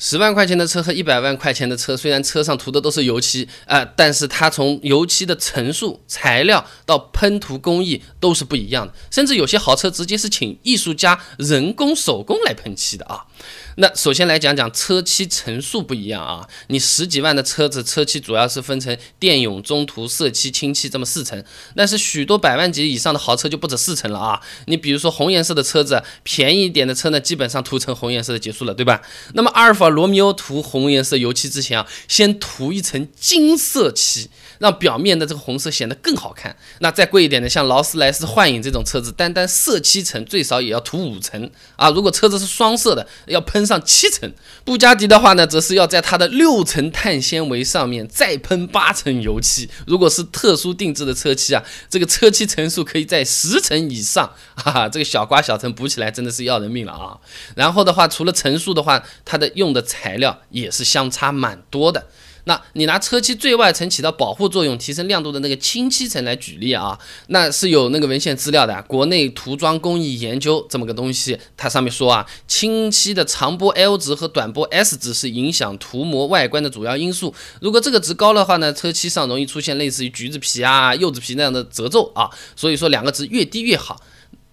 十万块钱的车和一百万块钱的车，虽然车上涂的都是油漆啊，但是它从油漆的层数、材料到喷涂工艺都是不一样的，甚至有些豪车直接是请艺术家人工手工来喷漆的啊。那首先来讲讲车漆层数不一样啊，你十几万的车子车漆主要是分成电泳、中涂、色漆、清漆这么四层，但是许多百万级以上的豪车就不止四层了啊。你比如说红颜色的车子，便宜一点的车呢，基本上涂成红颜色的结束了，对吧？那么阿尔法罗密欧涂红颜色油漆之前啊，先涂一层金色漆。让表面的这个红色显得更好看。那再贵一点的，像劳斯莱斯幻影这种车子，单单色漆层最少也要涂五层啊。如果车子是双色的，要喷上七层。布加迪的话呢，则是要在它的六层碳纤维上面再喷八层油漆。如果是特殊定制的车漆啊，这个车漆层数可以在十层以上。哈哈，这个小刮小蹭补起来真的是要人命了啊。然后的话，除了层数的话，它的用的材料也是相差蛮多的。那你拿车漆最外层起到保护作用、提升亮度的那个清漆层来举例啊，那是有那个文献资料的，国内涂装工艺研究这么个东西，它上面说啊，清漆的长波 L 值和短波 S 值是影响涂膜外观的主要因素。如果这个值高的话呢，车漆上容易出现类似于橘子皮啊、柚子皮那样的褶皱啊。所以说两个值越低越好，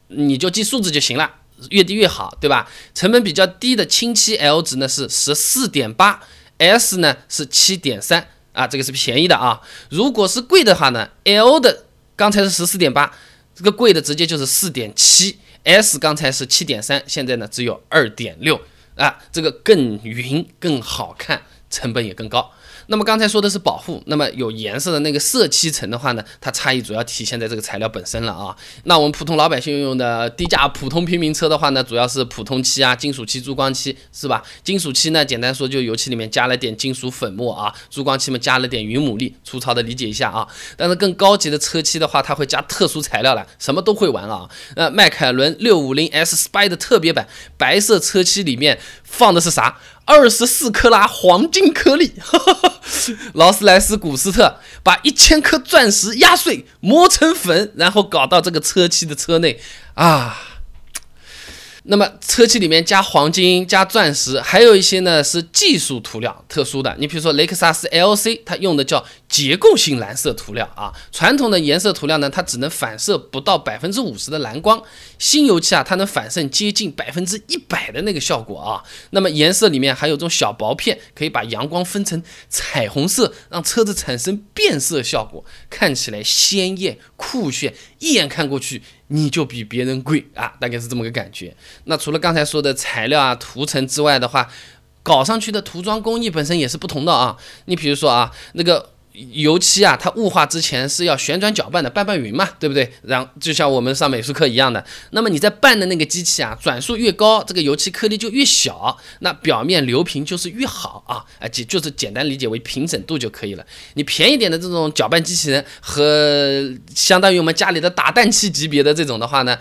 你就记数字就行了，越低越好，对吧？成本比较低的清漆 L 值呢是十四点八。S 呢是七点三啊，这个是便宜的啊。如果是贵的话呢，L 的刚才是十四点八，这个贵的直接就是四点七。S 刚才是七点三，现在呢只有二点六啊，这个更匀更好看，成本也更高。那么刚才说的是保护，那么有颜色的那个色漆层的话呢，它差异主要体现在这个材料本身了啊。那我们普通老百姓用的低价普通平民车的话呢，主要是普通漆啊、金属漆、珠光漆，是吧？金属漆呢，简单说就油漆里面加了点金属粉末啊，珠光漆嘛加了点云母粒，粗糙的理解一下啊。但是更高级的车漆的话，它会加特殊材料了，什么都会玩了啊。那迈凯伦六五零 S Spy 的特别版白色车漆里面放的是啥？二十四克拉黄金颗粒，劳斯莱斯古斯特把一千颗钻石压碎磨成粉，然后搞到这个车漆的车内啊。那么车漆里面加黄金、加钻石，还有一些呢是技术涂料，特殊的。你比如说雷克萨斯 LC，它用的叫结构性蓝色涂料啊。传统的颜色涂料呢，它只能反射不到百分之五十的蓝光。新油漆啊，它能反射接近百分之一百的那个效果啊。那么颜色里面还有这种小薄片，可以把阳光分成彩虹色，让车子产生变色效果，看起来鲜艳酷炫，一眼看过去。你就比别人贵啊，大概是这么个感觉。那除了刚才说的材料啊、涂层之外的话，搞上去的涂装工艺本身也是不同的啊。你比如说啊，那个。油漆啊，它雾化之前是要旋转搅拌的，拌拌匀嘛，对不对？然后就像我们上美术课一样的，那么你在拌的那个机器啊，转速越高，这个油漆颗粒就越小，那表面流平就是越好啊，啊，就就是简单理解为平整度就可以了。你便宜点的这种搅拌机器人和相当于我们家里的打蛋器级别的这种的话呢，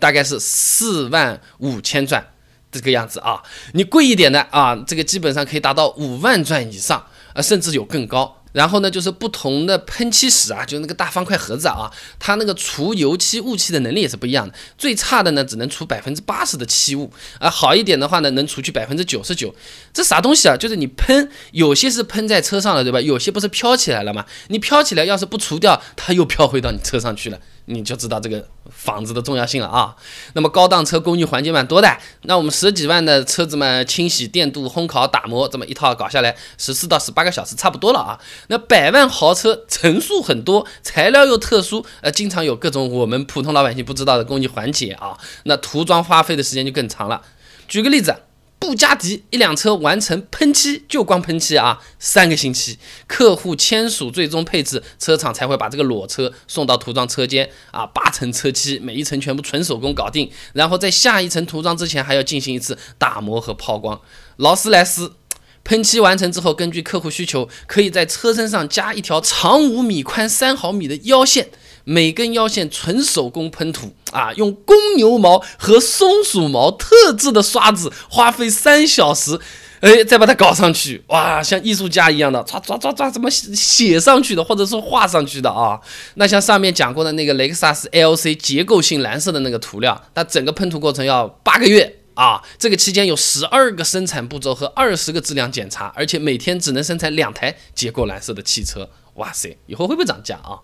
大概是四万五千转这个样子啊。你贵一点的啊，这个基本上可以达到五万转以上啊，甚至有更高。然后呢，就是不同的喷漆室啊，就那个大方块盒子啊，它那个除油漆、雾气的能力也是不一样的。最差的呢，只能除百分之八十的漆雾啊，好一点的话呢，能除去百分之九十九。这啥东西啊？就是你喷，有些是喷在车上了，对吧？有些不是飘起来了吗？你飘起来，要是不除掉，它又飘回到你车上去了。你就知道这个房子的重要性了啊。那么高档车工艺环节蛮多的，那我们十几万的车子嘛，清洗、电镀、烘烤、打磨，这么一套搞下来，十四到十八个小时差不多了啊。那百万豪车层数很多，材料又特殊，呃，经常有各种我们普通老百姓不知道的工艺环节啊。那涂装花费的时间就更长了。举个例子。布加迪一辆车完成喷漆，就光喷漆啊，三个星期。客户签署最终配置，车厂才会把这个裸车送到涂装车间啊，八层车漆，每一层全部纯手工搞定，然后在下一层涂装之前还要进行一次打磨和抛光。劳斯莱斯喷漆完成之后，根据客户需求，可以在车身上加一条长五米、宽三毫米的腰线。每根腰线纯手工喷涂啊，用公牛毛和松鼠毛特制的刷子，花费三小时，哎，再把它搞上去，哇，像艺术家一样的，唰唰唰唰，怎么写上去的，或者说画上去的啊？那像上面讲过的那个雷克萨斯 LC 结构性蓝色的那个涂料，它整个喷涂过程要八个月。啊，这个期间有十二个生产步骤和二十个质量检查，而且每天只能生产两台结构蓝色的汽车。哇塞，以后会不会涨价啊？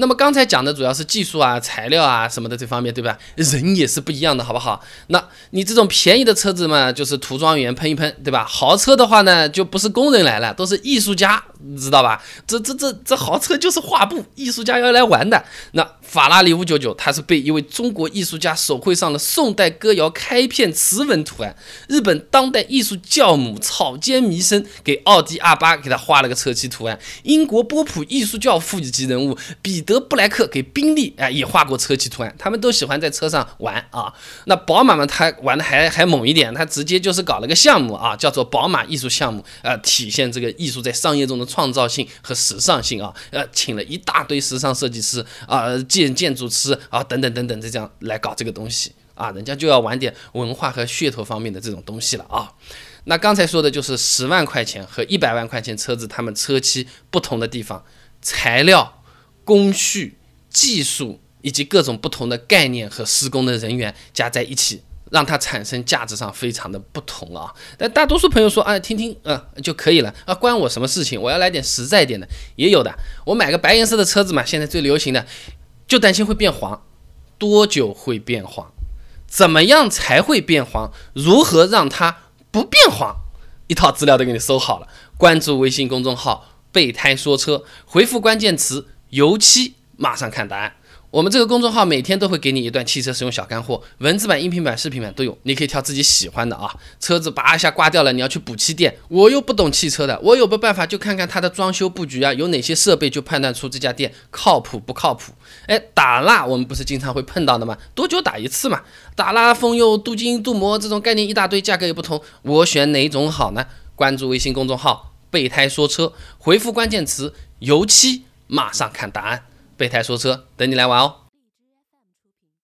那么刚才讲的主要是技术啊、材料啊什么的这方面，对吧？人也是不一样的，好不好？那你这种便宜的车子嘛，就是涂装员喷一喷，对吧？豪车的话呢，就不是工人来了，都是艺术家，你知道吧？这这这这豪车就是画布，艺术家要来玩的。那法拉利五九九，它是被一位中国艺术家手绘上了宋代歌谣开篇词文图案。日本当代艺术教母草间弥生给奥迪 R 八给他画了个车漆图案。英国波普艺术教父级人物比。德布莱克给宾利哎也画过车漆图案，他们都喜欢在车上玩啊。那宝马嘛，他玩的还还猛一点，他直接就是搞了个项目啊，叫做宝马艺术项目，呃，体现这个艺术在商业中的创造性和时尚性啊。呃，请了一大堆时尚设计师啊、建建筑师啊等等等等，这样来搞这个东西啊，人家就要玩点文化和噱头方面的这种东西了啊。那刚才说的就是十万块钱和一百万块钱车子，他们车漆不同的地方，材料。工序、技术以及各种不同的概念和施工的人员加在一起，让它产生价值上非常的不同啊。但大多数朋友说，啊，听听，啊，就可以了啊，关我什么事情？我要来点实在点的，也有的。我买个白颜色的车子嘛，现在最流行的，就担心会变黄，多久会变黄？怎么样才会变黄？如何让它不变黄？一套资料都给你搜好了，关注微信公众号“备胎说车”，回复关键词。油漆马上看答案。我们这个公众号每天都会给你一段汽车使用小干货，文字版、音频版、视频版都有，你可以挑自己喜欢的啊。车子叭一下挂掉了，你要去补漆店，我又不懂汽车的，我有个办法，就看看它的装修布局啊，有哪些设备，就判断出这家店靠谱不靠谱。哎，打蜡我们不是经常会碰到的吗？多久打一次嘛？打蜡、封釉、镀金、镀膜这种概念一大堆，价格也不同，我选哪种好呢？关注微信公众号“备胎说车”，回复关键词“油漆”。马上看答案，备胎说车，等你来玩哦。